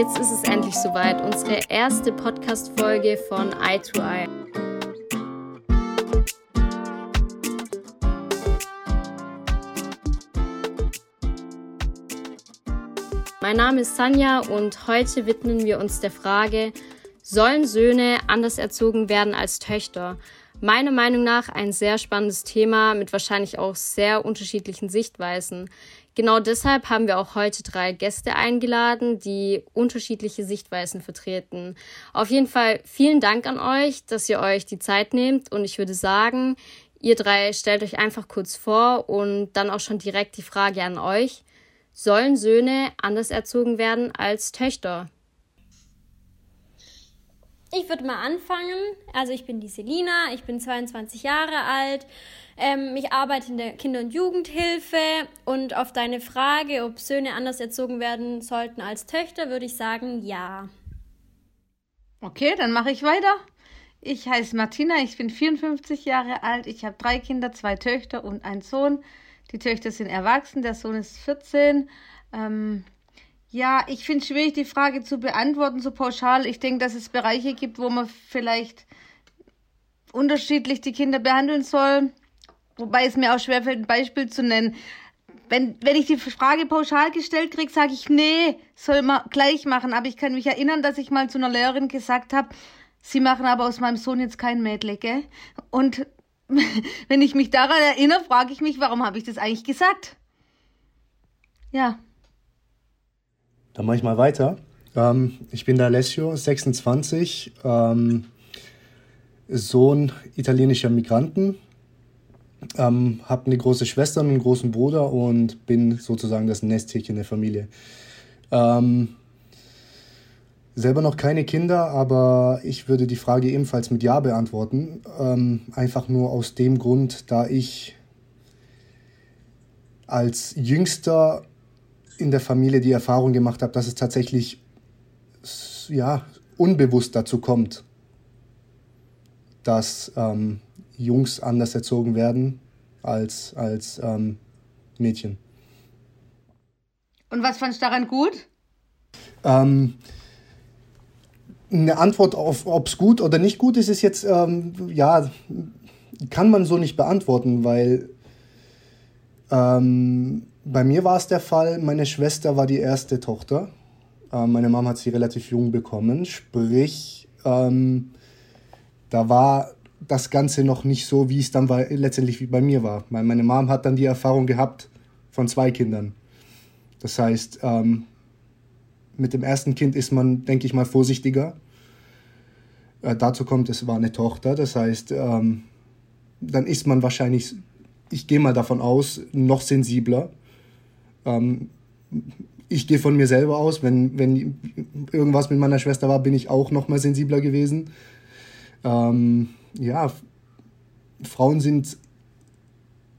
jetzt ist es endlich soweit. Unsere erste Podcast-Folge von Eye to Eye. Mein Name ist Sanja und heute widmen wir uns der Frage, sollen Söhne anders erzogen werden als Töchter? Meiner Meinung nach ein sehr spannendes Thema mit wahrscheinlich auch sehr unterschiedlichen Sichtweisen. Genau deshalb haben wir auch heute drei Gäste eingeladen, die unterschiedliche Sichtweisen vertreten. Auf jeden Fall vielen Dank an euch, dass ihr euch die Zeit nehmt und ich würde sagen, ihr drei stellt euch einfach kurz vor und dann auch schon direkt die Frage an euch. Sollen Söhne anders erzogen werden als Töchter? Ich würde mal anfangen. Also ich bin die Selina, ich bin 22 Jahre alt. Ähm, ich arbeite in der Kinder- und Jugendhilfe und auf deine Frage, ob Söhne anders erzogen werden sollten als Töchter, würde ich sagen, ja. Okay, dann mache ich weiter. Ich heiße Martina, ich bin 54 Jahre alt, ich habe drei Kinder, zwei Töchter und einen Sohn. Die Töchter sind erwachsen, der Sohn ist 14. Ähm, ja, ich finde es schwierig, die Frage zu beantworten, so pauschal. Ich denke, dass es Bereiche gibt, wo man vielleicht unterschiedlich die Kinder behandeln soll. Wobei es mir auch schwerfällt, ein Beispiel zu nennen. Wenn, wenn ich die Frage pauschal gestellt kriege, sage ich, nee, soll man gleich machen. Aber ich kann mich erinnern, dass ich mal zu einer Lehrerin gesagt habe, sie machen aber aus meinem Sohn jetzt kein Mädle, gell? Und wenn ich mich daran erinnere, frage ich mich, warum habe ich das eigentlich gesagt? Ja. Dann mache ich mal weiter. Ähm, ich bin der Alessio, 26, ähm, Sohn italienischer Migranten, ähm, habe eine große Schwester und einen großen Bruder und bin sozusagen das Nesthäkchen der Familie. Ähm, selber noch keine Kinder, aber ich würde die Frage ebenfalls mit Ja beantworten. Ähm, einfach nur aus dem Grund, da ich als Jüngster in der Familie die Erfahrung gemacht habe, dass es tatsächlich ja, unbewusst dazu kommt, dass ähm, Jungs anders erzogen werden als, als ähm, Mädchen. Und was fandest du daran gut? Ähm, eine Antwort auf, ob es gut oder nicht gut ist, ist jetzt, ähm, ja, kann man so nicht beantworten, weil ähm, bei mir war es der Fall, meine Schwester war die erste Tochter. Ähm, meine Mama hat sie relativ jung bekommen, sprich, ähm, da war das Ganze noch nicht so, wie es dann war, letztendlich wie bei mir war. Weil meine Mom hat dann die Erfahrung gehabt von zwei Kindern. Das heißt, ähm, mit dem ersten Kind ist man, denke ich mal, vorsichtiger. Äh, dazu kommt, es war eine Tochter. Das heißt, ähm, dann ist man wahrscheinlich, ich gehe mal davon aus, noch sensibler. Ähm, ich gehe von mir selber aus, wenn, wenn irgendwas mit meiner Schwester war, bin ich auch noch mal sensibler gewesen. Ähm, ja, Frauen sind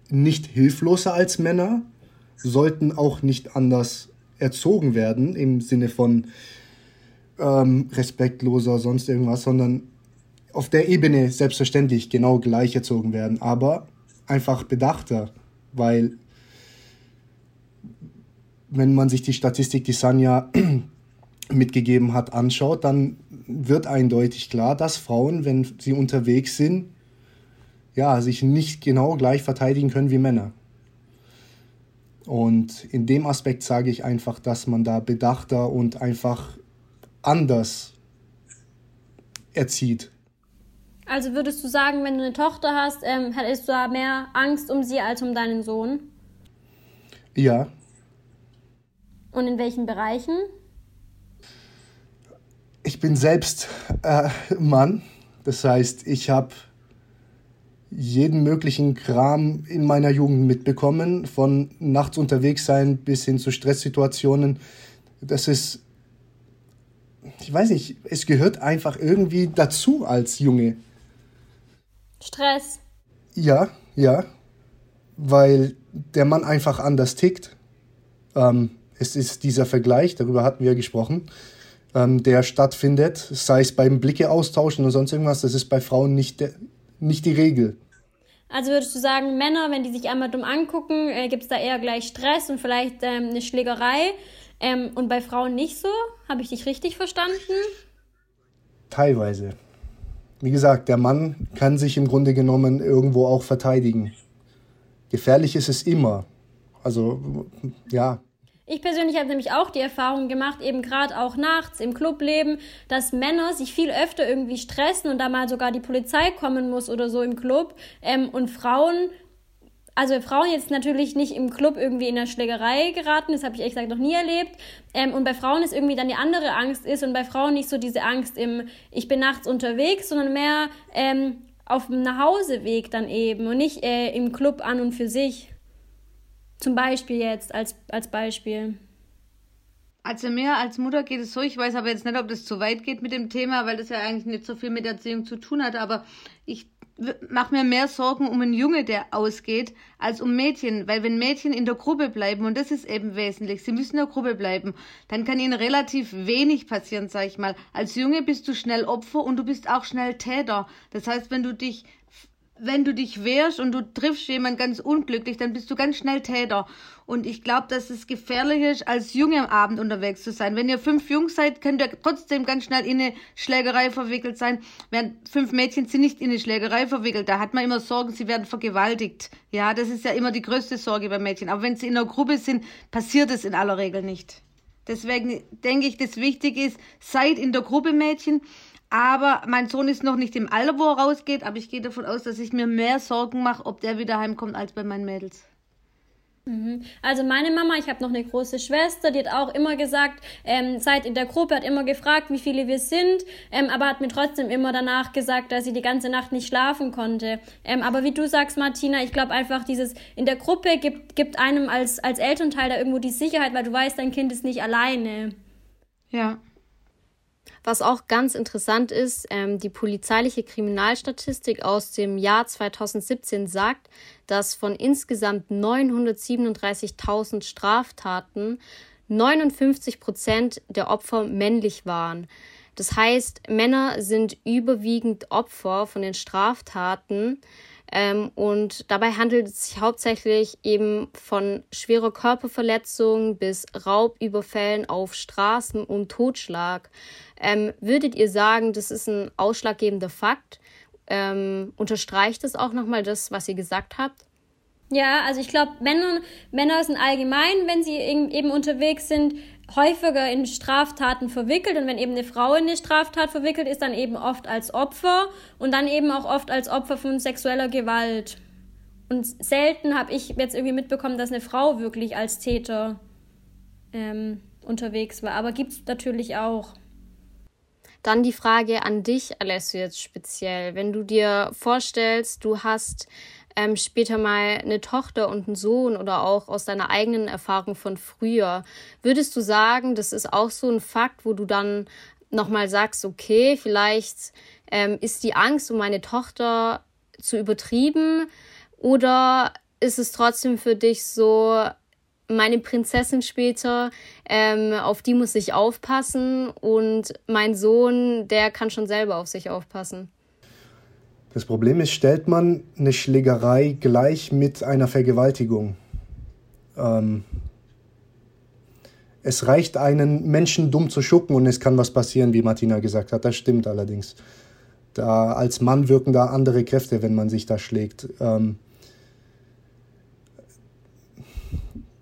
nicht hilfloser als Männer, sollten auch nicht anders erzogen werden im Sinne von ähm, respektloser, sonst irgendwas, sondern auf der Ebene selbstverständlich genau gleich erzogen werden, aber einfach bedachter, weil wenn man sich die Statistik, die Sanja mitgegeben hat, anschaut, dann wird eindeutig klar, dass Frauen, wenn sie unterwegs sind, ja, sich nicht genau gleich verteidigen können wie Männer. Und in dem Aspekt sage ich einfach, dass man da bedachter und einfach anders erzieht. Also würdest du sagen, wenn du eine Tochter hast, ähm, hättest du da mehr Angst um sie als um deinen Sohn? Ja, und in welchen Bereichen? Ich bin selbst äh, Mann. Das heißt, ich habe jeden möglichen Kram in meiner Jugend mitbekommen, von nachts unterwegs sein bis hin zu Stresssituationen. Das ist, ich weiß nicht, es gehört einfach irgendwie dazu als Junge. Stress. Ja, ja, weil der Mann einfach anders tickt. Ähm, es ist dieser Vergleich, darüber hatten wir gesprochen, ähm, der stattfindet, sei es beim Blicke austauschen oder sonst irgendwas, das ist bei Frauen nicht, der, nicht die Regel. Also würdest du sagen, Männer, wenn die sich einmal dumm angucken, äh, gibt es da eher gleich Stress und vielleicht ähm, eine Schlägerei. Ähm, und bei Frauen nicht so? Habe ich dich richtig verstanden? Teilweise. Wie gesagt, der Mann kann sich im Grunde genommen irgendwo auch verteidigen. Gefährlich ist es immer. Also, ja. Ich persönlich habe nämlich auch die Erfahrung gemacht, eben gerade auch nachts im Clubleben, dass Männer sich viel öfter irgendwie stressen und da mal sogar die Polizei kommen muss oder so im Club. Ähm, und Frauen, also Frauen jetzt natürlich nicht im Club irgendwie in der Schlägerei geraten, das habe ich ehrlich gesagt noch nie erlebt. Ähm, und bei Frauen ist irgendwie dann die andere Angst ist und bei Frauen nicht so diese Angst im Ich bin nachts unterwegs, sondern mehr ähm, auf dem Nachhauseweg dann eben und nicht äh, im Club an und für sich. Zum Beispiel jetzt, als, als Beispiel. Also mir als Mutter geht es so, ich weiß aber jetzt nicht, ob das zu weit geht mit dem Thema, weil das ja eigentlich nicht so viel mit Erziehung zu tun hat, aber ich mache mir mehr Sorgen um einen Junge, der ausgeht, als um Mädchen, weil wenn Mädchen in der Gruppe bleiben, und das ist eben wesentlich, sie müssen in der Gruppe bleiben, dann kann ihnen relativ wenig passieren, sag ich mal. Als Junge bist du schnell Opfer und du bist auch schnell Täter. Das heißt, wenn du dich wenn du dich wehrst und du triffst jemanden ganz unglücklich, dann bist du ganz schnell Täter. Und ich glaube, dass es gefährlich ist, als Junge am Abend unterwegs zu sein. Wenn ihr fünf Jungs seid, könnt ihr trotzdem ganz schnell in eine Schlägerei verwickelt sein. Während fünf Mädchen sind nicht in eine Schlägerei verwickelt. Da hat man immer Sorgen, sie werden vergewaltigt. Ja, das ist ja immer die größte Sorge bei Mädchen. Aber wenn sie in einer Gruppe sind, passiert es in aller Regel nicht. Deswegen denke ich, das Wichtige ist, seid in der Gruppe Mädchen aber mein Sohn ist noch nicht im Alter, wo er rausgeht, aber ich gehe davon aus, dass ich mir mehr Sorgen mache, ob der wieder heimkommt, als bei meinen Mädels. Mhm. Also meine Mama, ich habe noch eine große Schwester, die hat auch immer gesagt, ähm, seid in der Gruppe, hat immer gefragt, wie viele wir sind, ähm, aber hat mir trotzdem immer danach gesagt, dass sie die ganze Nacht nicht schlafen konnte. Ähm, aber wie du sagst, Martina, ich glaube einfach, dieses in der Gruppe gibt, gibt einem als, als Elternteil da irgendwo die Sicherheit, weil du weißt, dein Kind ist nicht alleine. Ja. Was auch ganz interessant ist, ähm, die polizeiliche Kriminalstatistik aus dem Jahr 2017 sagt, dass von insgesamt 937.000 Straftaten 59 Prozent der Opfer männlich waren. Das heißt, Männer sind überwiegend Opfer von den Straftaten. Ähm, und dabei handelt es sich hauptsächlich eben von schwerer Körperverletzung bis Raubüberfällen auf Straßen und Totschlag. Ähm, würdet ihr sagen, das ist ein ausschlaggebender Fakt? Ähm, unterstreicht es auch nochmal das, was ihr gesagt habt? Ja, also ich glaube, Männer, Männer sind allgemein, wenn sie eben unterwegs sind, häufiger in Straftaten verwickelt und wenn eben eine Frau in eine Straftat verwickelt ist, dann eben oft als Opfer und dann eben auch oft als Opfer von sexueller Gewalt. Und selten habe ich jetzt irgendwie mitbekommen, dass eine Frau wirklich als Täter ähm, unterwegs war. Aber gibt es natürlich auch. Dann die Frage an dich, Alessio, jetzt speziell. Wenn du dir vorstellst, du hast ähm, später mal eine Tochter und einen Sohn oder auch aus deiner eigenen Erfahrung von früher, würdest du sagen, das ist auch so ein Fakt, wo du dann nochmal sagst, okay, vielleicht ähm, ist die Angst um meine Tochter zu übertrieben oder ist es trotzdem für dich so, meine Prinzessin später, ähm, auf die muss ich aufpassen und mein Sohn, der kann schon selber auf sich aufpassen. Das Problem ist, stellt man eine Schlägerei gleich mit einer Vergewaltigung. Ähm, es reicht, einen Menschen dumm zu schucken und es kann was passieren, wie Martina gesagt hat. Das stimmt allerdings. Da als Mann wirken da andere Kräfte, wenn man sich da schlägt. Ähm,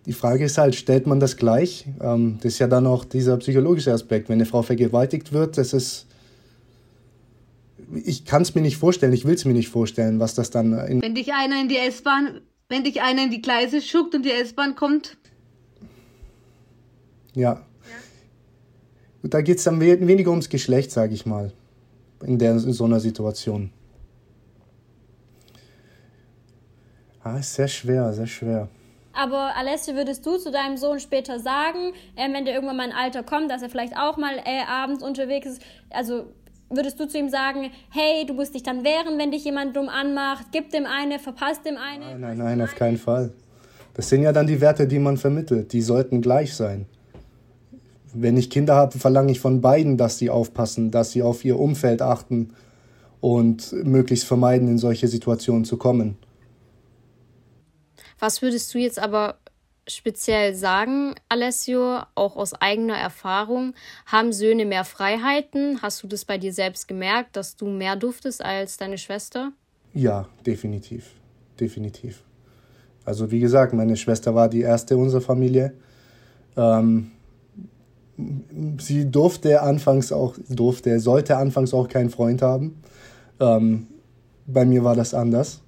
Die Frage ist halt, stellt man das gleich? Ähm, das ist ja dann auch dieser psychologische Aspekt. Wenn eine Frau vergewaltigt wird, das ist. Ich kann es mir nicht vorstellen, ich will es mir nicht vorstellen, was das dann. wenn dich einer in die S-Bahn, wenn dich einer in die Gleise schuckt und die S-Bahn kommt. Ja. ja. Da geht es dann weniger ums Geschlecht, sage ich mal. In, der, in so einer Situation. Ah, ist sehr schwer, sehr schwer. Aber Alessio, würdest du zu deinem Sohn später sagen, äh, wenn der irgendwann mal ein Alter kommt, dass er vielleicht auch mal äh, abends unterwegs ist, also würdest du zu ihm sagen, hey, du musst dich dann wehren, wenn dich jemand dumm anmacht, gib dem eine, verpasst dem eine? Nein, nein, nein, auf keinen Fall. Das sind ja dann die Werte, die man vermittelt. Die sollten gleich sein. Wenn ich Kinder habe, verlange ich von beiden, dass sie aufpassen, dass sie auf ihr Umfeld achten und möglichst vermeiden, in solche Situationen zu kommen. Was würdest du jetzt aber speziell sagen, Alessio, auch aus eigener Erfahrung, haben Söhne mehr Freiheiten? Hast du das bei dir selbst gemerkt, dass du mehr duftest als deine Schwester? Ja, definitiv. Definitiv. Also wie gesagt, meine Schwester war die erste unserer Familie. Ähm, sie durfte anfangs auch, durfte, sollte anfangs auch keinen Freund haben. Ähm, bei mir war das anders.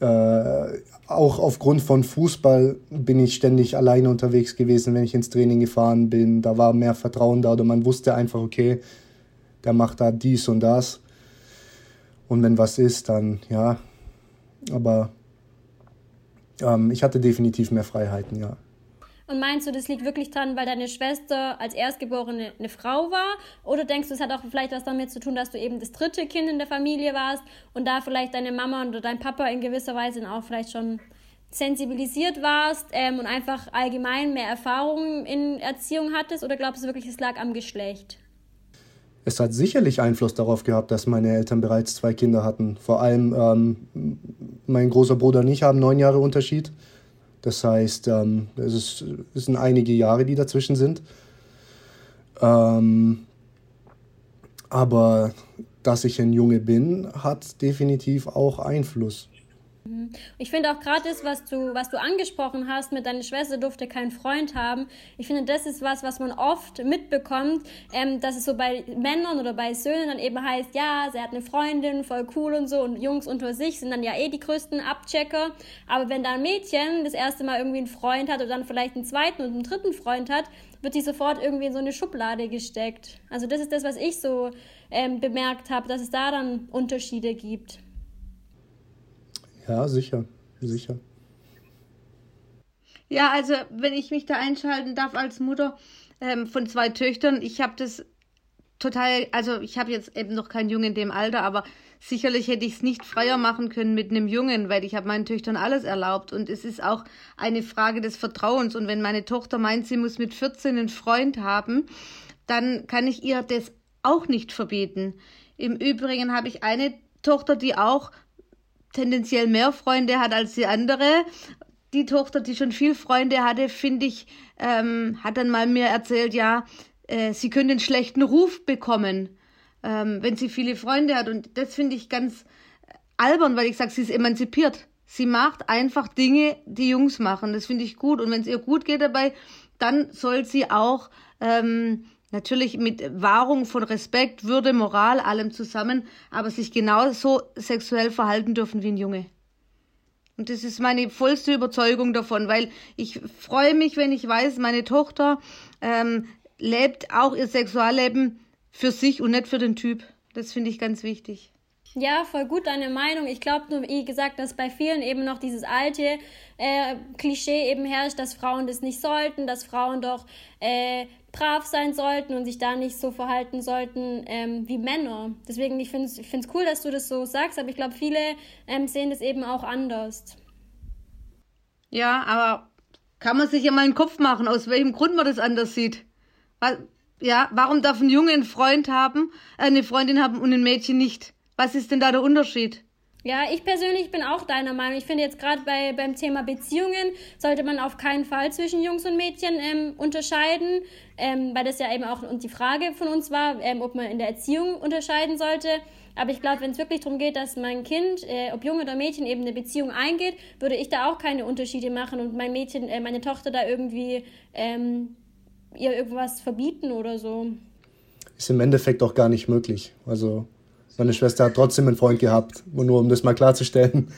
Äh, auch aufgrund von Fußball bin ich ständig alleine unterwegs gewesen, wenn ich ins Training gefahren bin. Da war mehr Vertrauen da oder man wusste einfach, okay, der macht da dies und das. Und wenn was ist, dann ja. Aber ähm, ich hatte definitiv mehr Freiheiten, ja. Und meinst du, das liegt wirklich dran, weil deine Schwester als Erstgeborene eine Frau war? Oder denkst du, es hat auch vielleicht was damit zu tun, dass du eben das dritte Kind in der Familie warst und da vielleicht deine Mama oder dein Papa in gewisser Weise auch vielleicht schon sensibilisiert warst ähm, und einfach allgemein mehr Erfahrung in Erziehung hattest? Oder glaubst du wirklich, es lag am Geschlecht? Es hat sicherlich Einfluss darauf gehabt, dass meine Eltern bereits zwei Kinder hatten. Vor allem ähm, mein großer Bruder und ich haben neun Jahre Unterschied. Das heißt, ähm, es, ist, es sind einige Jahre, die dazwischen sind. Ähm, aber dass ich ein Junge bin, hat definitiv auch Einfluss. Mhm. Ich finde auch gerade das, was du, was du angesprochen hast, mit deiner Schwester durfte keinen Freund haben. Ich finde, das ist was, was man oft mitbekommt, ähm, dass es so bei Männern oder bei Söhnen dann eben heißt, ja, sie hat eine Freundin, voll cool und so, und Jungs unter sich sind dann ja eh die größten Abchecker. Aber wenn da ein Mädchen das erste Mal irgendwie einen Freund hat oder dann vielleicht einen zweiten und einen dritten Freund hat, wird die sofort irgendwie in so eine Schublade gesteckt. Also das ist das, was ich so ähm, bemerkt habe, dass es da dann Unterschiede gibt. Ja, sicher, sicher. Ja, also wenn ich mich da einschalten darf als Mutter ähm, von zwei Töchtern, ich habe das total, also ich habe jetzt eben noch keinen Jungen in dem Alter, aber sicherlich hätte ich es nicht freier machen können mit einem Jungen, weil ich habe meinen Töchtern alles erlaubt und es ist auch eine Frage des Vertrauens und wenn meine Tochter meint, sie muss mit 14 einen Freund haben, dann kann ich ihr das auch nicht verbieten. Im Übrigen habe ich eine Tochter, die auch tendenziell mehr Freunde hat als die andere. Die Tochter, die schon viel Freunde hatte, finde ich, ähm, hat dann mal mir erzählt, ja, äh, sie könnte einen schlechten Ruf bekommen, ähm, wenn sie viele Freunde hat. Und das finde ich ganz albern, weil ich sage, sie ist emanzipiert. Sie macht einfach Dinge, die Jungs machen. Das finde ich gut. Und wenn es ihr gut geht dabei, dann soll sie auch ähm, Natürlich mit Wahrung von Respekt, Würde, Moral, allem zusammen, aber sich genauso sexuell verhalten dürfen wie ein Junge. Und das ist meine vollste Überzeugung davon, weil ich freue mich, wenn ich weiß, meine Tochter ähm, lebt auch ihr Sexualleben für sich und nicht für den Typ. Das finde ich ganz wichtig. Ja, voll gut deine Meinung. Ich glaube nur, wie gesagt, dass bei vielen eben noch dieses alte äh, Klischee eben herrscht, dass Frauen das nicht sollten, dass Frauen doch äh, brav sein sollten und sich da nicht so verhalten sollten ähm, wie Männer. Deswegen, ich finde es ich cool, dass du das so sagst, aber ich glaube, viele ähm, sehen das eben auch anders. Ja, aber kann man sich ja mal einen Kopf machen, aus welchem Grund man das anders sieht. Ja, warum darf ein Junge einen Freund haben, äh, eine Freundin haben und ein Mädchen nicht? Was ist denn da der Unterschied? Ja, ich persönlich bin auch deiner Meinung. Ich finde jetzt gerade bei, beim Thema Beziehungen sollte man auf keinen Fall zwischen Jungs und Mädchen ähm, unterscheiden, ähm, weil das ja eben auch und die Frage von uns war, ähm, ob man in der Erziehung unterscheiden sollte. Aber ich glaube, wenn es wirklich darum geht, dass mein Kind, äh, ob Junge oder Mädchen, eben eine Beziehung eingeht, würde ich da auch keine Unterschiede machen und mein Mädchen, äh, meine Tochter da irgendwie ähm, ihr irgendwas verbieten oder so. Ist im Endeffekt auch gar nicht möglich. Also meine Schwester hat trotzdem einen Freund gehabt, nur um das mal klarzustellen.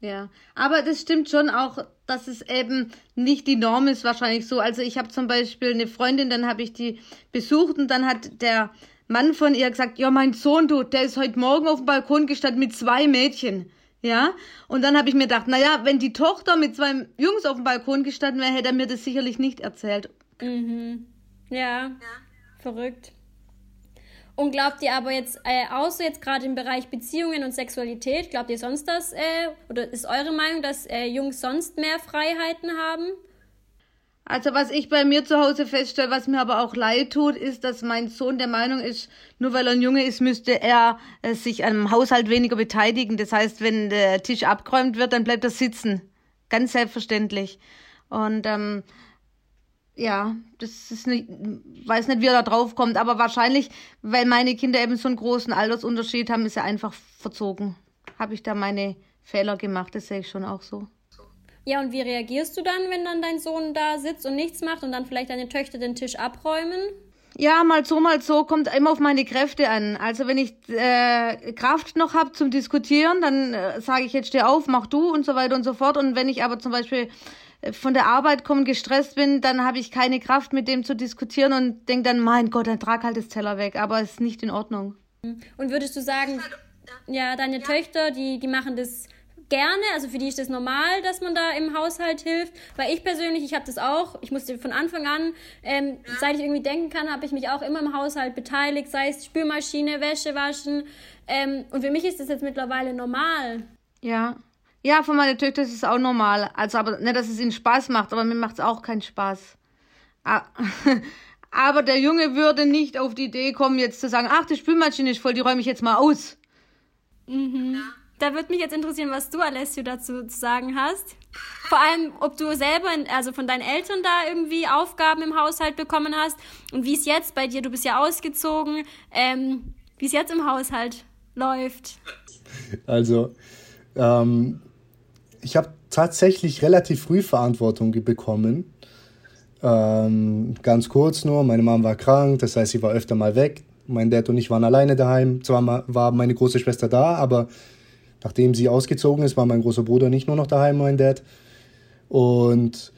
Ja, aber das stimmt schon auch, dass es eben nicht die Norm ist, wahrscheinlich so. Also ich habe zum Beispiel eine Freundin, dann habe ich die besucht und dann hat der Mann von ihr gesagt, ja, mein Sohn, du, der ist heute Morgen auf dem Balkon gestanden mit zwei Mädchen. Ja, und dann habe ich mir gedacht, naja, wenn die Tochter mit zwei Jungs auf dem Balkon gestanden wäre, hätte er mir das sicherlich nicht erzählt. Mhm. Ja, ja. verrückt. Und glaubt ihr aber jetzt, äh, außer jetzt gerade im Bereich Beziehungen und Sexualität, glaubt ihr sonst das, äh, oder ist eure Meinung, dass äh, Jungs sonst mehr Freiheiten haben? Also was ich bei mir zu Hause feststelle, was mir aber auch leid tut, ist, dass mein Sohn der Meinung ist, nur weil er ein Junge ist, müsste er äh, sich am Haushalt weniger beteiligen. Das heißt, wenn der Tisch abgeräumt wird, dann bleibt er sitzen. Ganz selbstverständlich. Und ähm, ja, das ist nicht, weiß nicht, wie er da drauf kommt, aber wahrscheinlich, weil meine Kinder eben so einen großen Altersunterschied haben, ist er einfach verzogen. Habe ich da meine Fehler gemacht, das sehe ich schon auch so. Ja, und wie reagierst du dann, wenn dann dein Sohn da sitzt und nichts macht und dann vielleicht deine Töchter den Tisch abräumen? Ja, mal so, mal so, kommt immer auf meine Kräfte an. Also wenn ich äh, Kraft noch habe zum Diskutieren, dann äh, sage ich jetzt steh auf, mach du und so weiter und so fort. Und wenn ich aber zum Beispiel von der Arbeit komme, gestresst bin, dann habe ich keine Kraft mit dem zu diskutieren und denke dann, mein Gott, dann trag halt das Teller weg. Aber es ist nicht in Ordnung. Und würdest du sagen, ja, deine ja. Töchter, die, die machen das gerne, also für die ist das normal, dass man da im Haushalt hilft, weil ich persönlich, ich habe das auch, ich musste von Anfang an, ähm, ja. seit ich irgendwie denken kann, habe ich mich auch immer im Haushalt beteiligt, sei es Spülmaschine, Wäsche waschen ähm, und für mich ist das jetzt mittlerweile normal. Ja, ja, von meiner Töchter ist es auch normal, also aber nicht, dass es ihnen Spaß macht, aber mir macht es auch keinen Spaß. Aber der Junge würde nicht auf die Idee kommen, jetzt zu sagen, ach, die Spülmaschine ist voll, die räume ich jetzt mal aus. Mhm. Ja. Da würde mich jetzt interessieren, was du, Alessio, dazu zu sagen hast. Vor allem, ob du selber, also von deinen Eltern da irgendwie Aufgaben im Haushalt bekommen hast und wie es jetzt bei dir, du bist ja ausgezogen, ähm, wie es jetzt im Haushalt läuft. Also, ähm, ich habe tatsächlich relativ früh Verantwortung bekommen. Ähm, ganz kurz nur, meine Mom war krank, das heißt, sie war öfter mal weg. Mein Dad und ich waren alleine daheim. Zwar war meine große Schwester da, aber Nachdem sie ausgezogen ist, war mein großer Bruder nicht nur noch daheim, mein Dad. Und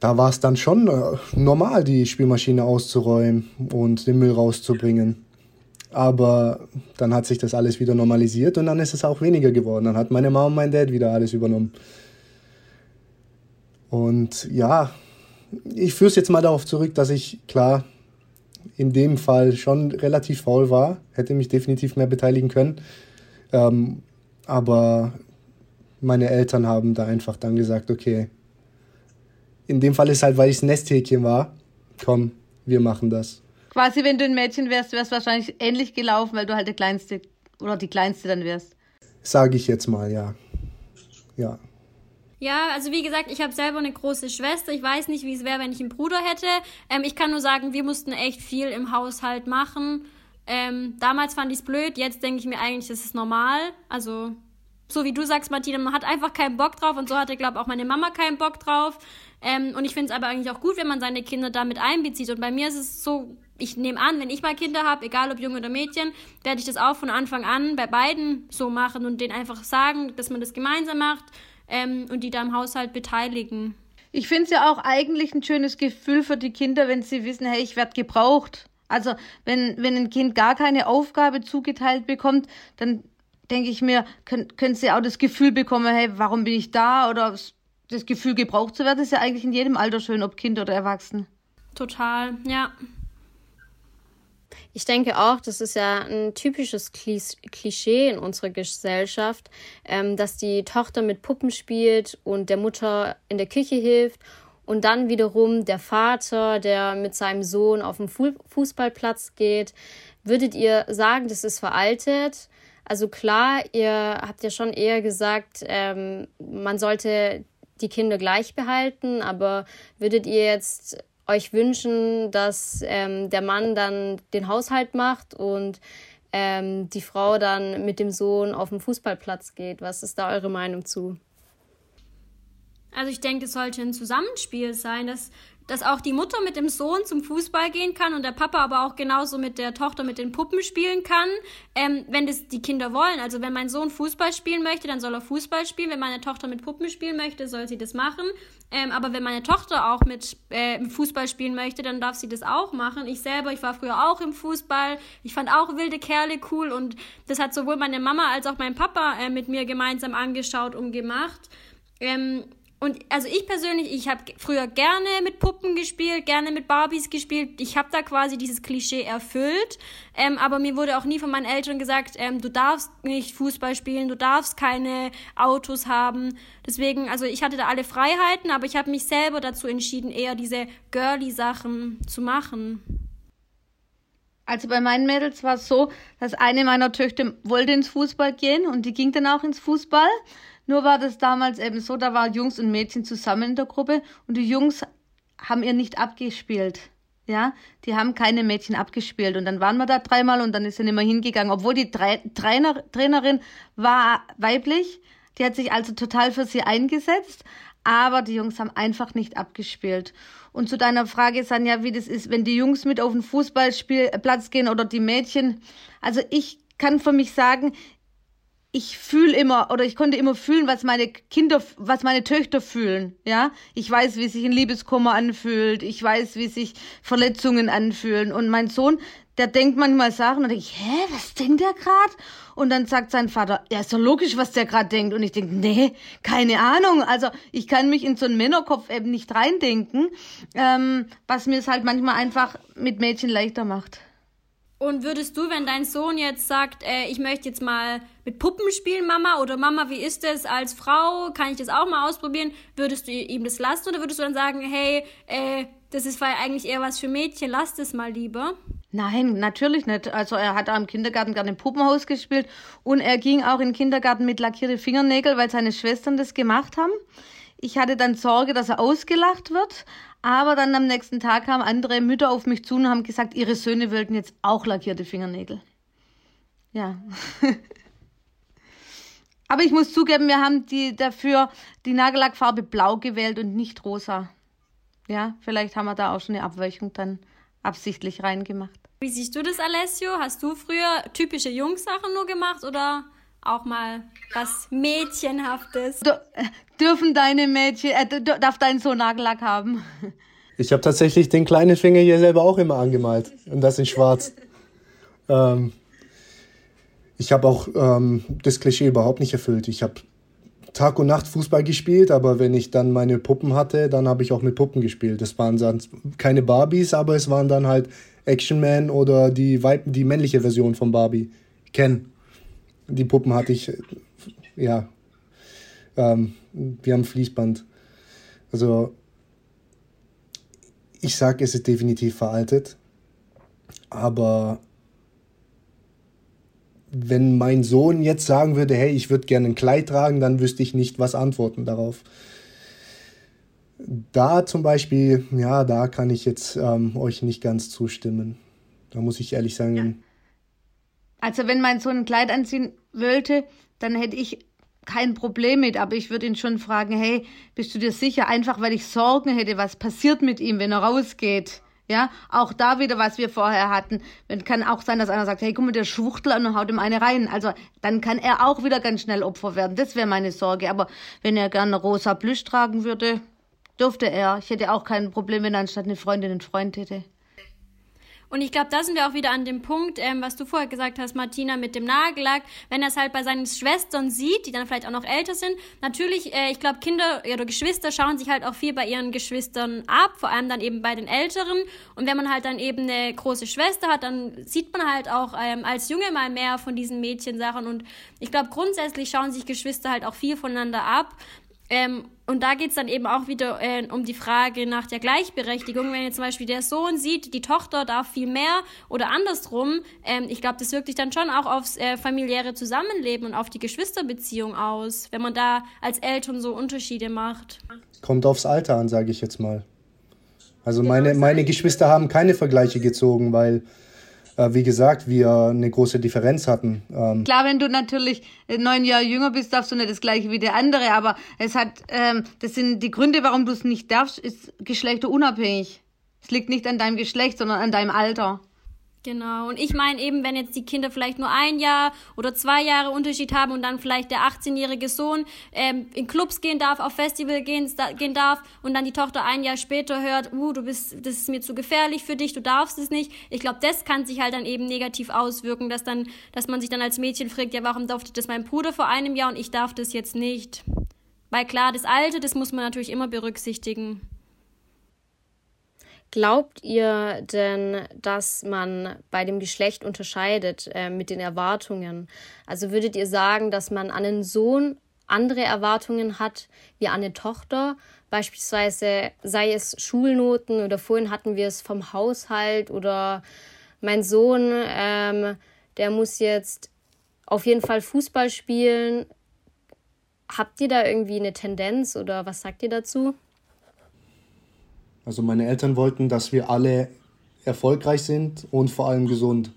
da war es dann schon äh, normal, die Spielmaschine auszuräumen und den Müll rauszubringen. Aber dann hat sich das alles wieder normalisiert und dann ist es auch weniger geworden. Dann hat meine Mama und mein Dad wieder alles übernommen. Und ja, ich führe es jetzt mal darauf zurück, dass ich klar in dem Fall schon relativ faul war, hätte mich definitiv mehr beteiligen können. Ähm, aber meine Eltern haben da einfach dann gesagt, okay, in dem Fall ist halt, weil ich das Nesthäkchen war, komm, wir machen das. Quasi, wenn du ein Mädchen wärst, wärst du wahrscheinlich ähnlich gelaufen, weil du halt der Kleinste oder die Kleinste dann wärst. Sage ich jetzt mal, ja. Ja. Ja, also wie gesagt, ich habe selber eine große Schwester. Ich weiß nicht, wie es wäre, wenn ich einen Bruder hätte. Ähm, ich kann nur sagen, wir mussten echt viel im Haushalt machen. Ähm, damals fand ich es blöd, jetzt denke ich mir eigentlich, das ist normal. Also, so wie du sagst, Martina, man hat einfach keinen Bock drauf und so hatte, glaube ich, auch meine Mama keinen Bock drauf. Ähm, und ich finde es aber eigentlich auch gut, wenn man seine Kinder damit einbezieht. Und bei mir ist es so, ich nehme an, wenn ich mal Kinder habe, egal ob Junge oder Mädchen, werde ich das auch von Anfang an bei beiden so machen und denen einfach sagen, dass man das gemeinsam macht ähm, und die da im Haushalt beteiligen. Ich finde es ja auch eigentlich ein schönes Gefühl für die Kinder, wenn sie wissen, hey, ich werde gebraucht. Also wenn, wenn ein Kind gar keine Aufgabe zugeteilt bekommt, dann denke ich mir, können, können sie auch das Gefühl bekommen, hey, warum bin ich da? Oder das Gefühl, gebraucht zu werden, ist ja eigentlich in jedem Alter schön, ob Kind oder Erwachsen. Total, ja. Ich denke auch, das ist ja ein typisches Klischee in unserer Gesellschaft, ähm, dass die Tochter mit Puppen spielt und der Mutter in der Küche hilft und dann wiederum der Vater, der mit seinem Sohn auf den Fußballplatz geht. Würdet ihr sagen, das ist veraltet? Also klar, ihr habt ja schon eher gesagt, ähm, man sollte die Kinder gleich behalten, aber würdet ihr jetzt euch wünschen, dass ähm, der Mann dann den Haushalt macht und ähm, die Frau dann mit dem Sohn auf den Fußballplatz geht? Was ist da eure Meinung zu? Also ich denke, es sollte ein Zusammenspiel sein, dass, dass auch die Mutter mit dem Sohn zum Fußball gehen kann und der Papa aber auch genauso mit der Tochter mit den Puppen spielen kann, ähm, wenn das die Kinder wollen. Also wenn mein Sohn Fußball spielen möchte, dann soll er Fußball spielen. Wenn meine Tochter mit Puppen spielen möchte, soll sie das machen. Ähm, aber wenn meine Tochter auch mit äh, Fußball spielen möchte, dann darf sie das auch machen. Ich selber, ich war früher auch im Fußball. Ich fand auch wilde Kerle cool und das hat sowohl meine Mama als auch mein Papa äh, mit mir gemeinsam angeschaut und gemacht. Ähm, und also ich persönlich, ich habe früher gerne mit Puppen gespielt, gerne mit Barbies gespielt. Ich habe da quasi dieses Klischee erfüllt. Ähm, aber mir wurde auch nie von meinen Eltern gesagt, ähm, du darfst nicht Fußball spielen, du darfst keine Autos haben. Deswegen, also ich hatte da alle Freiheiten, aber ich habe mich selber dazu entschieden, eher diese girly Sachen zu machen. Also bei meinen Mädels war es so, dass eine meiner Töchter wollte ins Fußball gehen und die ging dann auch ins Fußball Nur war das damals eben so, da waren Jungs und Mädchen zusammen in der Gruppe und die Jungs haben ihr nicht abgespielt. Ja, die haben keine Mädchen abgespielt. Und dann waren wir da dreimal und dann ist sie nicht mehr hingegangen. Obwohl die Trainer, Trainerin war weiblich. Die hat sich also total für sie eingesetzt. Aber die Jungs haben einfach nicht abgespielt. Und zu deiner Frage, Sanja, wie das ist, wenn die Jungs mit auf den Fußballspielplatz gehen oder die Mädchen. Also ich kann für mich sagen, ich fühle immer oder ich konnte immer fühlen, was meine Kinder, was meine Töchter fühlen. Ja, ich weiß, wie sich ein Liebeskummer anfühlt. Ich weiß, wie sich Verletzungen anfühlen. Und mein Sohn, der denkt manchmal Sachen und denke ich, hä, was denkt der gerade? Und dann sagt sein Vater, ja, ist doch logisch, was der gerade denkt. Und ich denke, nee, keine Ahnung. Also ich kann mich in so einen Männerkopf eben nicht reindenken, ähm, was mir es halt manchmal einfach mit Mädchen leichter macht. Und würdest du, wenn dein Sohn jetzt sagt, äh, ich möchte jetzt mal mit Puppen spielen, Mama, oder Mama, wie ist das als Frau? Kann ich das auch mal ausprobieren? Würdest du ihm das lassen oder würdest du dann sagen, hey, äh, das ist eigentlich eher was für Mädchen, lass das mal lieber? Nein, natürlich nicht. Also er hat auch im Kindergarten gerne im Puppenhaus gespielt und er ging auch in den Kindergarten mit lackierte Fingernägel, weil seine Schwestern das gemacht haben. Ich hatte dann Sorge, dass er ausgelacht wird, aber dann am nächsten Tag kamen andere Mütter auf mich zu und haben gesagt, ihre Söhne wollten jetzt auch lackierte Fingernägel. Ja. aber ich muss zugeben, wir haben die dafür die Nagellackfarbe blau gewählt und nicht rosa. Ja, vielleicht haben wir da auch schon eine Abweichung dann absichtlich reingemacht. Wie siehst du das, Alessio? Hast du früher typische Jungsachen nur gemacht oder auch mal was Mädchenhaftes. Du, äh, dürfen deine Mädchen, äh, darf dein Sohn Nagellack haben? Ich habe tatsächlich den kleinen Finger hier selber auch immer angemalt und das in schwarz. ähm, ich habe auch ähm, das Klischee überhaupt nicht erfüllt. Ich habe Tag und Nacht Fußball gespielt, aber wenn ich dann meine Puppen hatte, dann habe ich auch mit Puppen gespielt. Das waren dann keine Barbies, aber es waren dann halt Action Man oder die, Weib die männliche Version von Barbie. Ken die Puppen hatte ich, ja, ähm, wir haben Fließband. Also, ich sage, es ist definitiv veraltet, aber wenn mein Sohn jetzt sagen würde, hey, ich würde gerne ein Kleid tragen, dann wüsste ich nicht, was antworten darauf. Da zum Beispiel, ja, da kann ich jetzt ähm, euch nicht ganz zustimmen. Da muss ich ehrlich sagen. Also wenn mein Sohn ein Kleid anziehen wollte, dann hätte ich kein Problem mit, aber ich würde ihn schon fragen, hey, bist du dir sicher? Einfach weil ich Sorgen hätte, was passiert mit ihm, wenn er rausgeht. Ja, auch da wieder, was wir vorher hatten. Wenn kann auch sein, dass einer sagt, hey, guck mal, der Schwuchtel und haut ihm eine rein. Also dann kann er auch wieder ganz schnell Opfer werden. Das wäre meine Sorge. Aber wenn er gerne rosa Plüsch tragen würde, dürfte er. Ich hätte auch kein Problem, wenn er anstatt eine Freundin einen Freund hätte. Und ich glaube, da sind wir auch wieder an dem Punkt, ähm, was du vorher gesagt hast, Martina, mit dem Nagellack. Wenn er es halt bei seinen Schwestern sieht, die dann vielleicht auch noch älter sind. Natürlich, äh, ich glaube, Kinder oder Geschwister schauen sich halt auch viel bei ihren Geschwistern ab, vor allem dann eben bei den Älteren. Und wenn man halt dann eben eine große Schwester hat, dann sieht man halt auch ähm, als Junge mal mehr von diesen Mädchensachen. Und ich glaube, grundsätzlich schauen sich Geschwister halt auch viel voneinander ab. Ähm, und da geht's dann eben auch wieder äh, um die Frage nach der Gleichberechtigung. Wenn jetzt zum Beispiel der Sohn sieht, die Tochter darf viel mehr oder andersrum, ähm, ich glaube, das wirkt sich dann schon auch aufs äh, familiäre Zusammenleben und auf die Geschwisterbeziehung aus, wenn man da als Eltern so Unterschiede macht. Kommt aufs Alter an, sage ich jetzt mal. Also meine, meine Geschwister haben keine Vergleiche gezogen, weil äh, wie gesagt, wir eine große Differenz hatten. Ähm Klar, wenn du natürlich neun Jahre jünger bist, darfst du nicht das gleiche wie der andere, aber es hat, ähm, das sind die Gründe, warum du es nicht darfst, ist geschlechterunabhängig. Es liegt nicht an deinem Geschlecht, sondern an deinem Alter. Genau. Und ich meine eben, wenn jetzt die Kinder vielleicht nur ein Jahr oder zwei Jahre Unterschied haben und dann vielleicht der 18-jährige Sohn ähm, in Clubs gehen darf, auf Festival gehen, gehen darf und dann die Tochter ein Jahr später hört, uh, du bist, das ist mir zu gefährlich für dich, du darfst es nicht. Ich glaube, das kann sich halt dann eben negativ auswirken, dass dann, dass man sich dann als Mädchen fragt, ja, warum durfte das mein Bruder vor einem Jahr und ich darf das jetzt nicht? Weil klar, das Alte, das muss man natürlich immer berücksichtigen. Glaubt ihr denn, dass man bei dem Geschlecht unterscheidet äh, mit den Erwartungen? Also würdet ihr sagen, dass man an einen Sohn andere Erwartungen hat wie an eine Tochter? Beispielsweise sei es Schulnoten oder vorhin hatten wir es vom Haushalt oder mein Sohn, ähm, der muss jetzt auf jeden Fall Fußball spielen. habt ihr da irgendwie eine Tendenz oder was sagt ihr dazu? Also meine Eltern wollten, dass wir alle erfolgreich sind und vor allem gesund.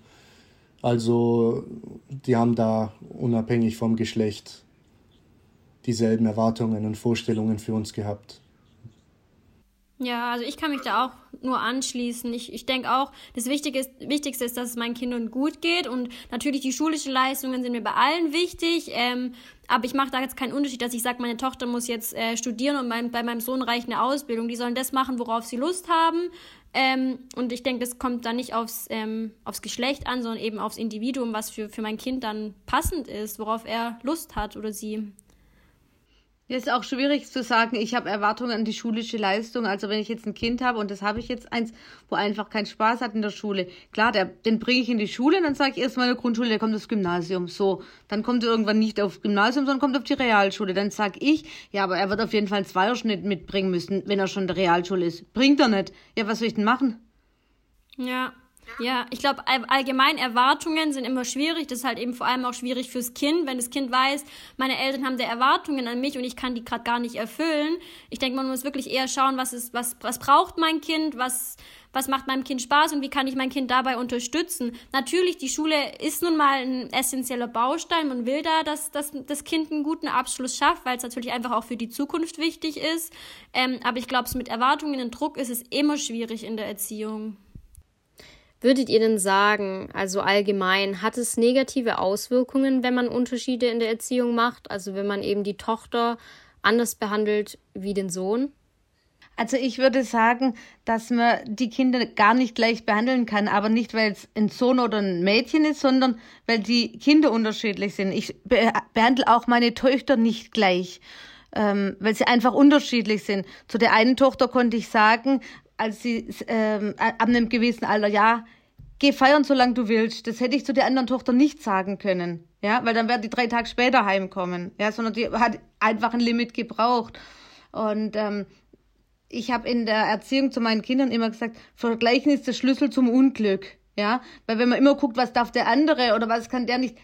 Also die haben da unabhängig vom Geschlecht dieselben Erwartungen und Vorstellungen für uns gehabt. Ja, also ich kann mich da auch nur anschließen. Ich, ich denke auch, das Wichtige ist, Wichtigste ist, dass es meinen Kindern gut geht. Und natürlich die schulischen Leistungen sind mir bei allen wichtig. Ähm, aber ich mache da jetzt keinen Unterschied, dass ich sage, meine Tochter muss jetzt äh, studieren und mein, bei meinem Sohn reicht eine Ausbildung. Die sollen das machen, worauf sie Lust haben. Ähm, und ich denke, das kommt dann nicht aufs, ähm, aufs Geschlecht an, sondern eben aufs Individuum, was für, für mein Kind dann passend ist, worauf er Lust hat oder sie. Ist auch schwierig zu sagen, ich habe Erwartungen an die schulische Leistung. Also wenn ich jetzt ein Kind habe und das habe ich jetzt eins, wo einfach keinen Spaß hat in der Schule. Klar, der, den bringe ich in die Schule, dann sage ich erstmal in der Grundschule, der kommt aufs Gymnasium. So, dann kommt er irgendwann nicht aufs Gymnasium, sondern kommt auf die Realschule. Dann sage ich, ja, aber er wird auf jeden Fall einen Zweierschnitt mitbringen müssen, wenn er schon in der Realschule ist. Bringt er nicht. Ja, was soll ich denn machen? Ja, ja, ich glaube, allgemein Erwartungen sind immer schwierig. Das ist halt eben vor allem auch schwierig fürs Kind, wenn das Kind weiß, meine Eltern haben da Erwartungen an mich und ich kann die gerade gar nicht erfüllen. Ich denke, man muss wirklich eher schauen, was ist, was, was braucht mein Kind, was, was macht meinem Kind Spaß und wie kann ich mein Kind dabei unterstützen. Natürlich, die Schule ist nun mal ein essentieller Baustein. Man will da, dass, dass das Kind einen guten Abschluss schafft, weil es natürlich einfach auch für die Zukunft wichtig ist. Ähm, aber ich glaube, mit Erwartungen und Druck ist es immer schwierig in der Erziehung. Würdet ihr denn sagen, also allgemein, hat es negative Auswirkungen, wenn man Unterschiede in der Erziehung macht? Also wenn man eben die Tochter anders behandelt wie den Sohn? Also ich würde sagen, dass man die Kinder gar nicht gleich behandeln kann, aber nicht, weil es ein Sohn oder ein Mädchen ist, sondern weil die Kinder unterschiedlich sind. Ich behandle auch meine Töchter nicht gleich, ähm, weil sie einfach unterschiedlich sind. Zu der einen Tochter konnte ich sagen, als sie ähm, ab einem gewissen Alter, ja, geh feiern, solange du willst. Das hätte ich zu der anderen Tochter nicht sagen können. Ja, weil dann wäre die drei Tage später heimkommen. Ja, sondern die hat einfach ein Limit gebraucht. Und ähm, ich habe in der Erziehung zu meinen Kindern immer gesagt, Vergleichen ist der Schlüssel zum Unglück. Ja, weil wenn man immer guckt, was darf der andere oder was kann der nicht,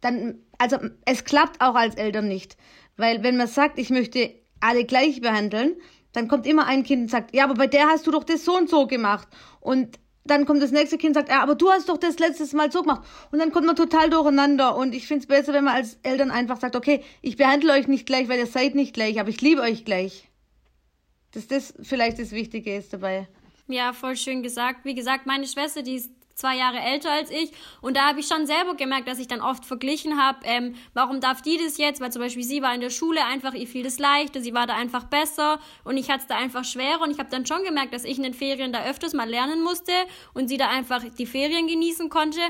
dann, also es klappt auch als Eltern nicht. Weil wenn man sagt, ich möchte alle gleich behandeln, dann kommt immer ein Kind und sagt, ja, aber bei der hast du doch das so und so gemacht. Und dann kommt das nächste Kind und sagt, ja, aber du hast doch das letztes Mal so gemacht. Und dann kommt man total durcheinander. Und ich finde es besser, wenn man als Eltern einfach sagt, okay, ich behandle euch nicht gleich, weil ihr seid nicht gleich, aber ich liebe euch gleich. Dass das vielleicht das Wichtige ist dabei. Ja, voll schön gesagt. Wie gesagt, meine Schwester, die ist zwei Jahre älter als ich. Und da habe ich schon selber gemerkt, dass ich dann oft verglichen habe, ähm, warum darf die das jetzt? Weil zum Beispiel sie war in der Schule einfach, ihr fiel das leichter, sie war da einfach besser und ich hatte es da einfach schwerer. Und ich habe dann schon gemerkt, dass ich in den Ferien da öfters mal lernen musste und sie da einfach die Ferien genießen konnte.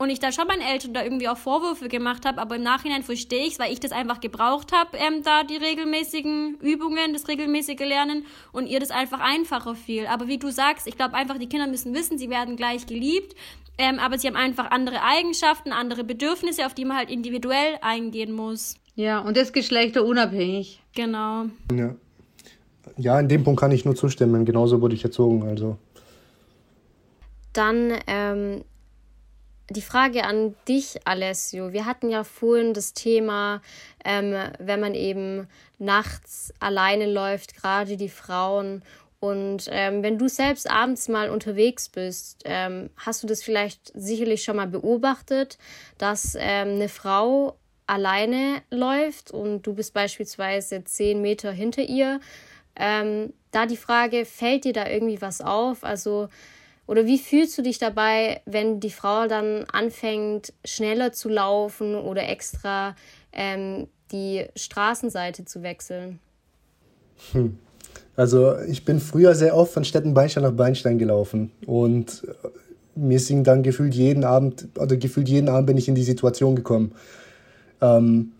Und ich da schon meinen Eltern da irgendwie auch Vorwürfe gemacht habe, aber im Nachhinein verstehe ich es, weil ich das einfach gebraucht habe, ähm, da die regelmäßigen Übungen, das regelmäßige Lernen und ihr das einfach einfacher fiel. Aber wie du sagst, ich glaube einfach, die Kinder müssen wissen, sie werden gleich geliebt, ähm, aber sie haben einfach andere Eigenschaften, andere Bedürfnisse, auf die man halt individuell eingehen muss. Ja, und das geschlechterunabhängig. Genau. Ja. ja, in dem Punkt kann ich nur zustimmen. Genauso wurde ich erzogen, also. Dann ähm, die Frage an dich, Alessio. Wir hatten ja vorhin das Thema, ähm, wenn man eben nachts alleine läuft, gerade die Frauen. Und ähm, wenn du selbst abends mal unterwegs bist, ähm, hast du das vielleicht sicherlich schon mal beobachtet, dass ähm, eine Frau alleine läuft und du bist beispielsweise zehn Meter hinter ihr. Ähm, da die Frage, fällt dir da irgendwie was auf? Also oder wie fühlst du dich dabei, wenn die Frau dann anfängt, schneller zu laufen oder extra ähm, die Straßenseite zu wechseln? Hm. Also ich bin früher sehr oft von Stettenbeinstein nach Beinstein gelaufen und äh, mir sind dann gefühlt jeden Abend oder gefühlt jeden Abend bin ich in die Situation gekommen. Ähm,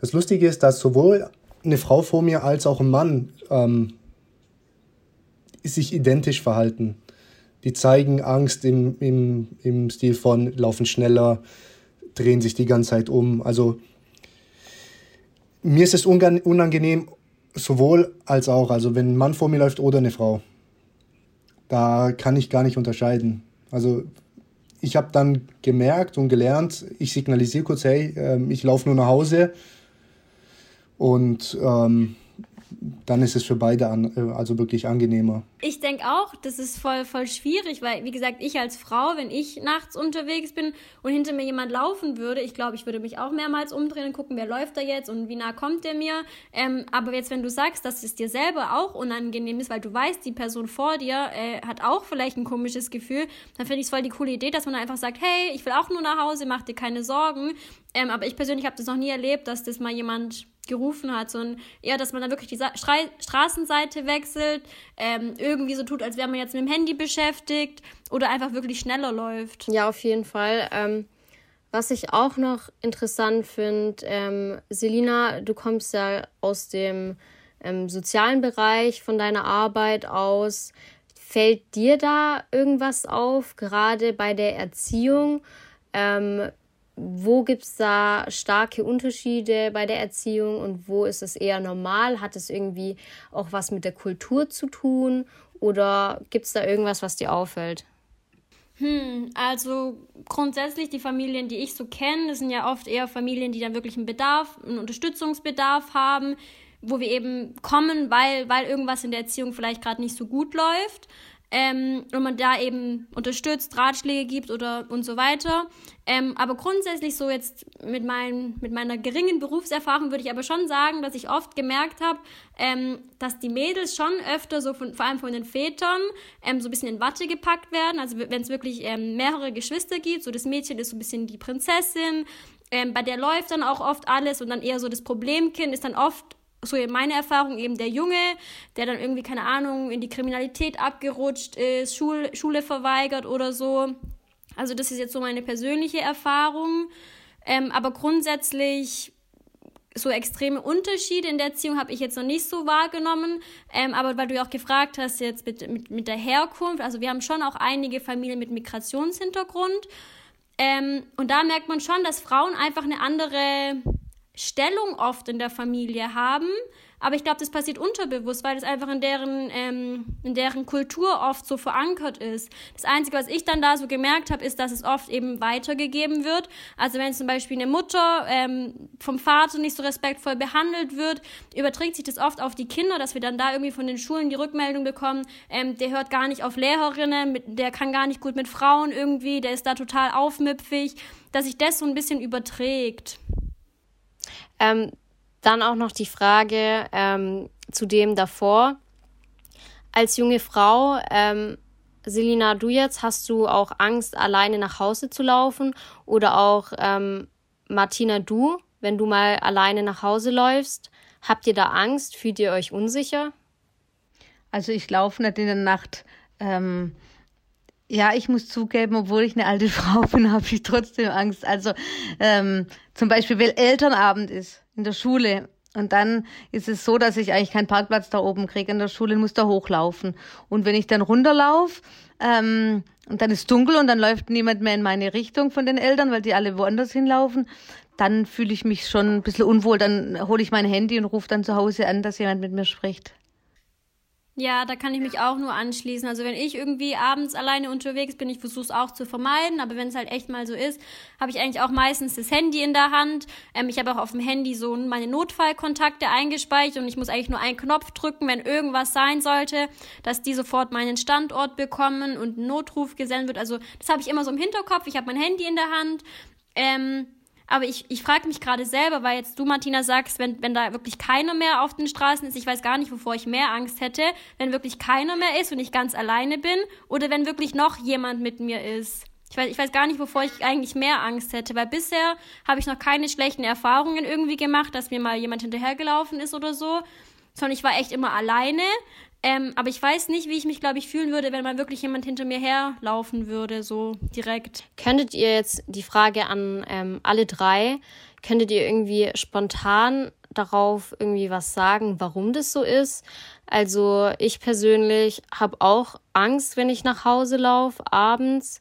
das Lustige ist, dass sowohl eine Frau vor mir als auch ein Mann ähm, sich identisch verhalten die zeigen Angst im, im, im Stil von laufen schneller, drehen sich die ganze Zeit um. Also mir ist es unangenehm, sowohl als auch. Also wenn ein Mann vor mir läuft oder eine Frau. Da kann ich gar nicht unterscheiden. Also ich habe dann gemerkt und gelernt, ich signalisiere kurz, hey, ähm, ich laufe nur nach Hause. Und ähm, dann ist es für beide an, äh, also wirklich angenehmer. Ich denke auch, das ist voll, voll schwierig, weil, wie gesagt, ich als Frau, wenn ich nachts unterwegs bin und hinter mir jemand laufen würde, ich glaube, ich würde mich auch mehrmals umdrehen und gucken, wer läuft da jetzt und wie nah kommt der mir. Ähm, aber jetzt, wenn du sagst, dass es dir selber auch unangenehm ist, weil du weißt, die Person vor dir äh, hat auch vielleicht ein komisches Gefühl, dann finde ich es voll die coole Idee, dass man einfach sagt, hey, ich will auch nur nach Hause, mach dir keine Sorgen. Ähm, aber ich persönlich habe das noch nie erlebt, dass das mal jemand gerufen hat, sondern eher, dass man dann wirklich die Sa Stra Straßenseite wechselt, ähm, irgendwie so tut, als wäre man jetzt mit dem Handy beschäftigt oder einfach wirklich schneller läuft. Ja, auf jeden Fall. Ähm, was ich auch noch interessant finde, ähm, Selina, du kommst ja aus dem ähm, sozialen Bereich von deiner Arbeit aus. Fällt dir da irgendwas auf, gerade bei der Erziehung? Wo gibt es da starke Unterschiede bei der Erziehung und wo ist es eher normal? Hat es irgendwie auch was mit der Kultur zu tun oder gibt es da irgendwas, was dir auffällt? Hm, also grundsätzlich die Familien, die ich so kenne, das sind ja oft eher Familien, die dann wirklich einen Bedarf, einen Unterstützungsbedarf haben, wo wir eben kommen, weil, weil irgendwas in der Erziehung vielleicht gerade nicht so gut läuft ähm, und man da eben unterstützt, Ratschläge gibt oder und so weiter. Ähm, aber grundsätzlich so jetzt mit, mein, mit meiner geringen Berufserfahrung würde ich aber schon sagen, dass ich oft gemerkt habe, ähm, dass die Mädels schon öfter so von, vor allem von den Vätern ähm, so ein bisschen in Watte gepackt werden. Also wenn es wirklich ähm, mehrere Geschwister gibt, so das Mädchen ist so ein bisschen die Prinzessin, ähm, bei der läuft dann auch oft alles und dann eher so das Problemkind ist dann oft so meine Erfahrung eben der Junge, der dann irgendwie, keine Ahnung, in die Kriminalität abgerutscht ist, Schul Schule verweigert oder so. Also das ist jetzt so meine persönliche Erfahrung. Ähm, aber grundsätzlich so extreme Unterschiede in der Erziehung habe ich jetzt noch nicht so wahrgenommen. Ähm, aber weil du ja auch gefragt hast jetzt mit, mit, mit der Herkunft, also wir haben schon auch einige Familien mit Migrationshintergrund. Ähm, und da merkt man schon, dass Frauen einfach eine andere Stellung oft in der Familie haben. Aber ich glaube, das passiert unterbewusst, weil das einfach in deren, ähm, in deren Kultur oft so verankert ist. Das Einzige, was ich dann da so gemerkt habe, ist, dass es oft eben weitergegeben wird. Also wenn zum Beispiel eine Mutter ähm, vom Vater nicht so respektvoll behandelt wird, überträgt sich das oft auf die Kinder, dass wir dann da irgendwie von den Schulen die Rückmeldung bekommen, ähm, der hört gar nicht auf Lehrerinnen, mit, der kann gar nicht gut mit Frauen irgendwie, der ist da total aufmüpfig, dass sich das so ein bisschen überträgt. Ähm, dann auch noch die Frage ähm, zu dem davor. Als junge Frau, ähm, Selina, du jetzt, hast du auch Angst, alleine nach Hause zu laufen? Oder auch ähm, Martina, du, wenn du mal alleine nach Hause läufst, habt ihr da Angst? Fühlt ihr euch unsicher? Also ich laufe nicht in der Nacht ähm, ja, ich muss zugeben, obwohl ich eine alte Frau bin, habe ich trotzdem Angst. Also ähm, zum Beispiel, weil Elternabend ist in der Schule. Und dann ist es so, dass ich eigentlich keinen Parkplatz da oben kriege in der Schule, muss da hochlaufen. Und wenn ich dann runterlaufe, ähm, und dann ist dunkel und dann läuft niemand mehr in meine Richtung von den Eltern, weil die alle woanders hinlaufen, dann fühle ich mich schon ein bisschen unwohl. Dann hole ich mein Handy und rufe dann zu Hause an, dass jemand mit mir spricht. Ja, da kann ich mich auch nur anschließen. Also wenn ich irgendwie abends alleine unterwegs bin, ich versuche es auch zu vermeiden, aber wenn es halt echt mal so ist, habe ich eigentlich auch meistens das Handy in der Hand. Ähm, ich habe auch auf dem Handy so meine Notfallkontakte eingespeichert und ich muss eigentlich nur einen Knopf drücken, wenn irgendwas sein sollte, dass die sofort meinen Standort bekommen und ein Notruf gesendet wird. Also das habe ich immer so im Hinterkopf. Ich habe mein Handy in der Hand. Ähm, aber ich, ich frage mich gerade selber, weil jetzt du, Martina, sagst, wenn, wenn da wirklich keiner mehr auf den Straßen ist, ich weiß gar nicht, wovor ich mehr Angst hätte, wenn wirklich keiner mehr ist und ich ganz alleine bin oder wenn wirklich noch jemand mit mir ist. Ich weiß, ich weiß gar nicht, wovor ich eigentlich mehr Angst hätte, weil bisher habe ich noch keine schlechten Erfahrungen irgendwie gemacht, dass mir mal jemand hinterhergelaufen ist oder so, sondern ich war echt immer alleine. Ähm, aber ich weiß nicht, wie ich mich, glaube ich, fühlen würde, wenn mal wirklich jemand hinter mir herlaufen würde, so direkt. Könntet ihr jetzt die Frage an ähm, alle drei, könntet ihr irgendwie spontan darauf irgendwie was sagen, warum das so ist? Also ich persönlich habe auch Angst, wenn ich nach Hause laufe, abends.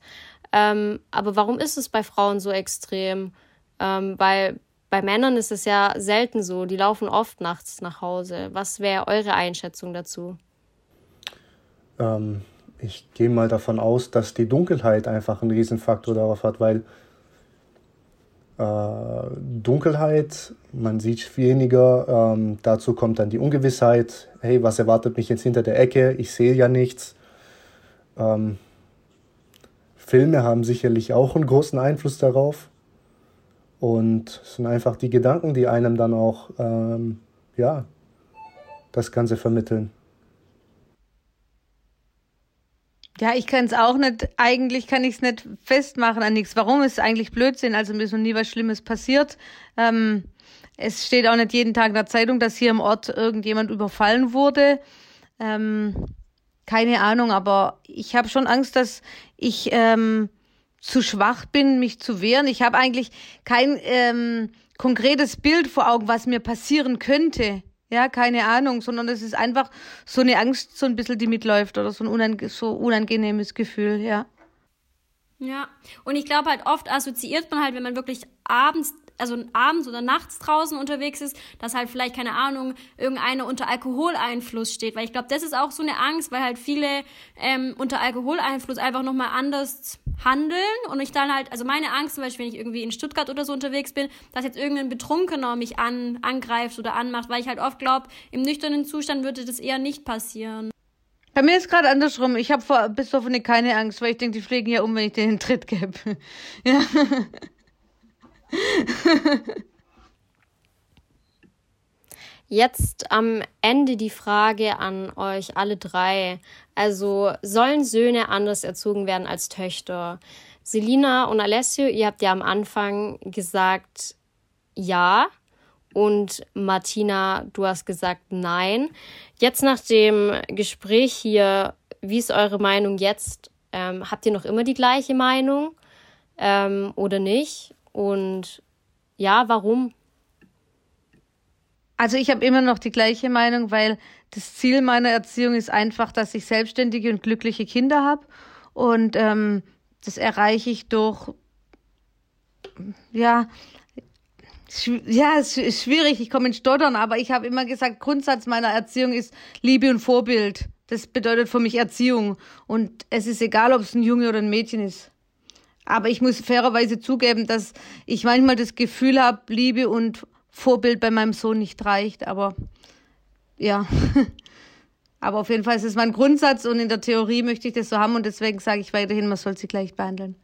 Ähm, aber warum ist es bei Frauen so extrem? Ähm, weil bei Männern ist es ja selten so. Die laufen oft nachts nach Hause. Was wäre eure Einschätzung dazu? Ähm, ich gehe mal davon aus, dass die Dunkelheit einfach einen Riesenfaktor darauf hat, weil äh, Dunkelheit, man sieht weniger. Ähm, dazu kommt dann die Ungewissheit. Hey, was erwartet mich jetzt hinter der Ecke? Ich sehe ja nichts. Ähm, Filme haben sicherlich auch einen großen Einfluss darauf. Und es sind einfach die Gedanken, die einem dann auch ähm, ja, das Ganze vermitteln. Ja, ich kann es auch nicht, eigentlich kann ich es nicht festmachen an nichts. Warum ist eigentlich Blödsinn? Also mir ist noch nie was Schlimmes passiert. Ähm, es steht auch nicht jeden Tag in der Zeitung, dass hier im Ort irgendjemand überfallen wurde. Ähm, keine Ahnung, aber ich habe schon Angst, dass ich ähm, zu schwach bin, mich zu wehren. Ich habe eigentlich kein ähm, konkretes Bild vor Augen, was mir passieren könnte. Ja, keine Ahnung, sondern es ist einfach so eine Angst, so ein bisschen, die mitläuft oder so ein unange so unangenehmes Gefühl, ja. Ja, und ich glaube halt oft assoziiert man halt, wenn man wirklich abends also abends oder nachts draußen unterwegs ist, dass halt vielleicht, keine Ahnung, irgendeiner unter Alkoholeinfluss steht. Weil ich glaube, das ist auch so eine Angst, weil halt viele ähm, unter Alkoholeinfluss einfach nochmal anders handeln und ich dann halt, also meine Angst zum Beispiel, wenn ich irgendwie in Stuttgart oder so unterwegs bin, dass jetzt irgendein Betrunkener mich an, angreift oder anmacht, weil ich halt oft glaube, im nüchternen Zustand würde das eher nicht passieren. Bei mir ist gerade andersrum. Ich habe bis auf keine Angst, weil ich denke, die fliegen ja um, wenn ich denen einen Tritt gebe. ja. Jetzt am Ende die Frage an euch alle drei. Also sollen Söhne anders erzogen werden als Töchter? Selina und Alessio, ihr habt ja am Anfang gesagt ja und Martina, du hast gesagt nein. Jetzt nach dem Gespräch hier, wie ist eure Meinung jetzt? Ähm, habt ihr noch immer die gleiche Meinung ähm, oder nicht? Und ja, warum? Also ich habe immer noch die gleiche Meinung, weil das Ziel meiner Erziehung ist einfach, dass ich selbstständige und glückliche Kinder habe. Und ähm, das erreiche ich durch, ja, ja, es ist schwierig, ich komme in Stottern, aber ich habe immer gesagt, Grundsatz meiner Erziehung ist Liebe und Vorbild. Das bedeutet für mich Erziehung. Und es ist egal, ob es ein Junge oder ein Mädchen ist. Aber ich muss fairerweise zugeben, dass ich manchmal das Gefühl habe, Liebe und Vorbild bei meinem Sohn nicht reicht. Aber ja, aber auf jeden Fall ist es mein Grundsatz und in der Theorie möchte ich das so haben und deswegen sage ich weiterhin, man soll sie gleich behandeln.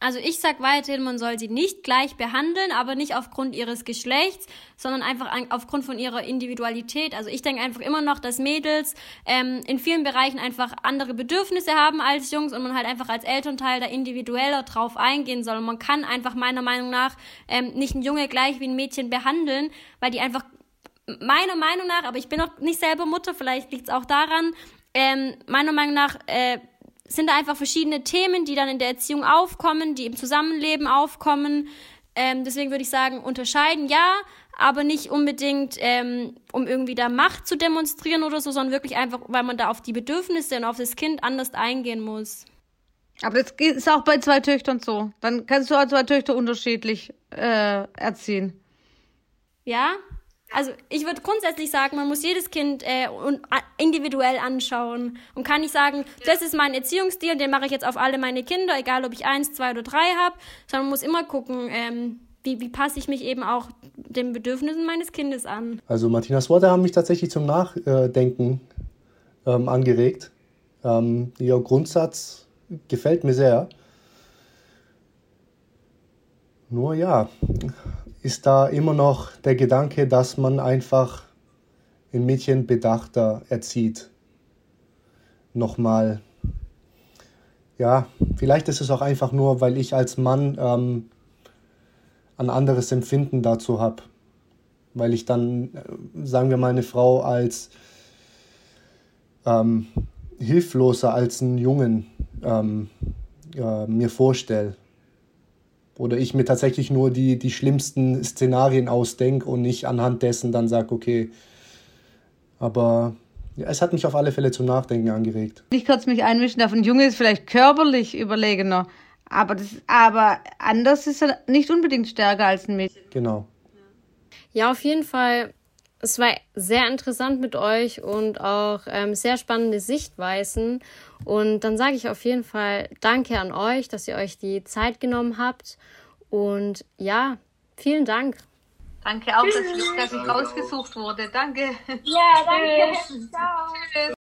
Also ich sag weiterhin, man soll sie nicht gleich behandeln, aber nicht aufgrund ihres Geschlechts, sondern einfach aufgrund von ihrer Individualität. Also ich denke einfach immer noch, dass Mädels ähm, in vielen Bereichen einfach andere Bedürfnisse haben als Jungs und man halt einfach als Elternteil da individueller drauf eingehen soll. Und man kann einfach meiner Meinung nach ähm, nicht ein Junge gleich wie ein Mädchen behandeln, weil die einfach meiner Meinung nach, aber ich bin noch nicht selber Mutter, vielleicht liegt es auch daran, ähm, meiner Meinung nach äh, sind da einfach verschiedene Themen, die dann in der Erziehung aufkommen, die im Zusammenleben aufkommen. Ähm, deswegen würde ich sagen, unterscheiden ja, aber nicht unbedingt, ähm, um irgendwie da Macht zu demonstrieren oder so, sondern wirklich einfach, weil man da auf die Bedürfnisse und auf das Kind anders eingehen muss. Aber das ist auch bei zwei Töchtern so. Dann kannst du auch zwei Töchter unterschiedlich äh, erziehen. Ja, also ich würde grundsätzlich sagen, man muss jedes Kind äh, individuell anschauen und kann nicht sagen, das ist mein Erziehungsstil, den mache ich jetzt auf alle meine Kinder, egal ob ich eins, zwei oder drei habe, sondern man muss immer gucken, ähm, wie, wie passe ich mich eben auch den Bedürfnissen meines Kindes an. Also Martinas Worte haben mich tatsächlich zum Nachdenken ähm, angeregt. Ähm, ihr Grundsatz gefällt mir sehr. Nur ja, ist da immer noch der Gedanke, dass man einfach ein Mädchen bedachter erzieht. Nochmal. Ja, vielleicht ist es auch einfach nur, weil ich als Mann ähm, ein anderes Empfinden dazu habe. Weil ich dann, äh, sagen wir mal, eine Frau als ähm, hilfloser als einen Jungen ähm, äh, mir vorstelle oder ich mir tatsächlich nur die, die schlimmsten Szenarien ausdenke und nicht anhand dessen dann sage, okay, aber ja, es hat mich auf alle Fälle zum Nachdenken angeregt. Ich kurz mich einmischen darf, ein Junge ist vielleicht körperlich überlegener, aber, das, aber anders ist er nicht unbedingt stärker als ein Mädchen. Genau. Ja, auf jeden Fall. Es war sehr interessant mit euch und auch ähm, sehr spannende Sichtweisen. Und dann sage ich auf jeden Fall Danke an euch, dass ihr euch die Zeit genommen habt. Und ja, vielen Dank. Danke auch, dass ich, dass ich rausgesucht wurde. Danke. Ja, danke. Ciao.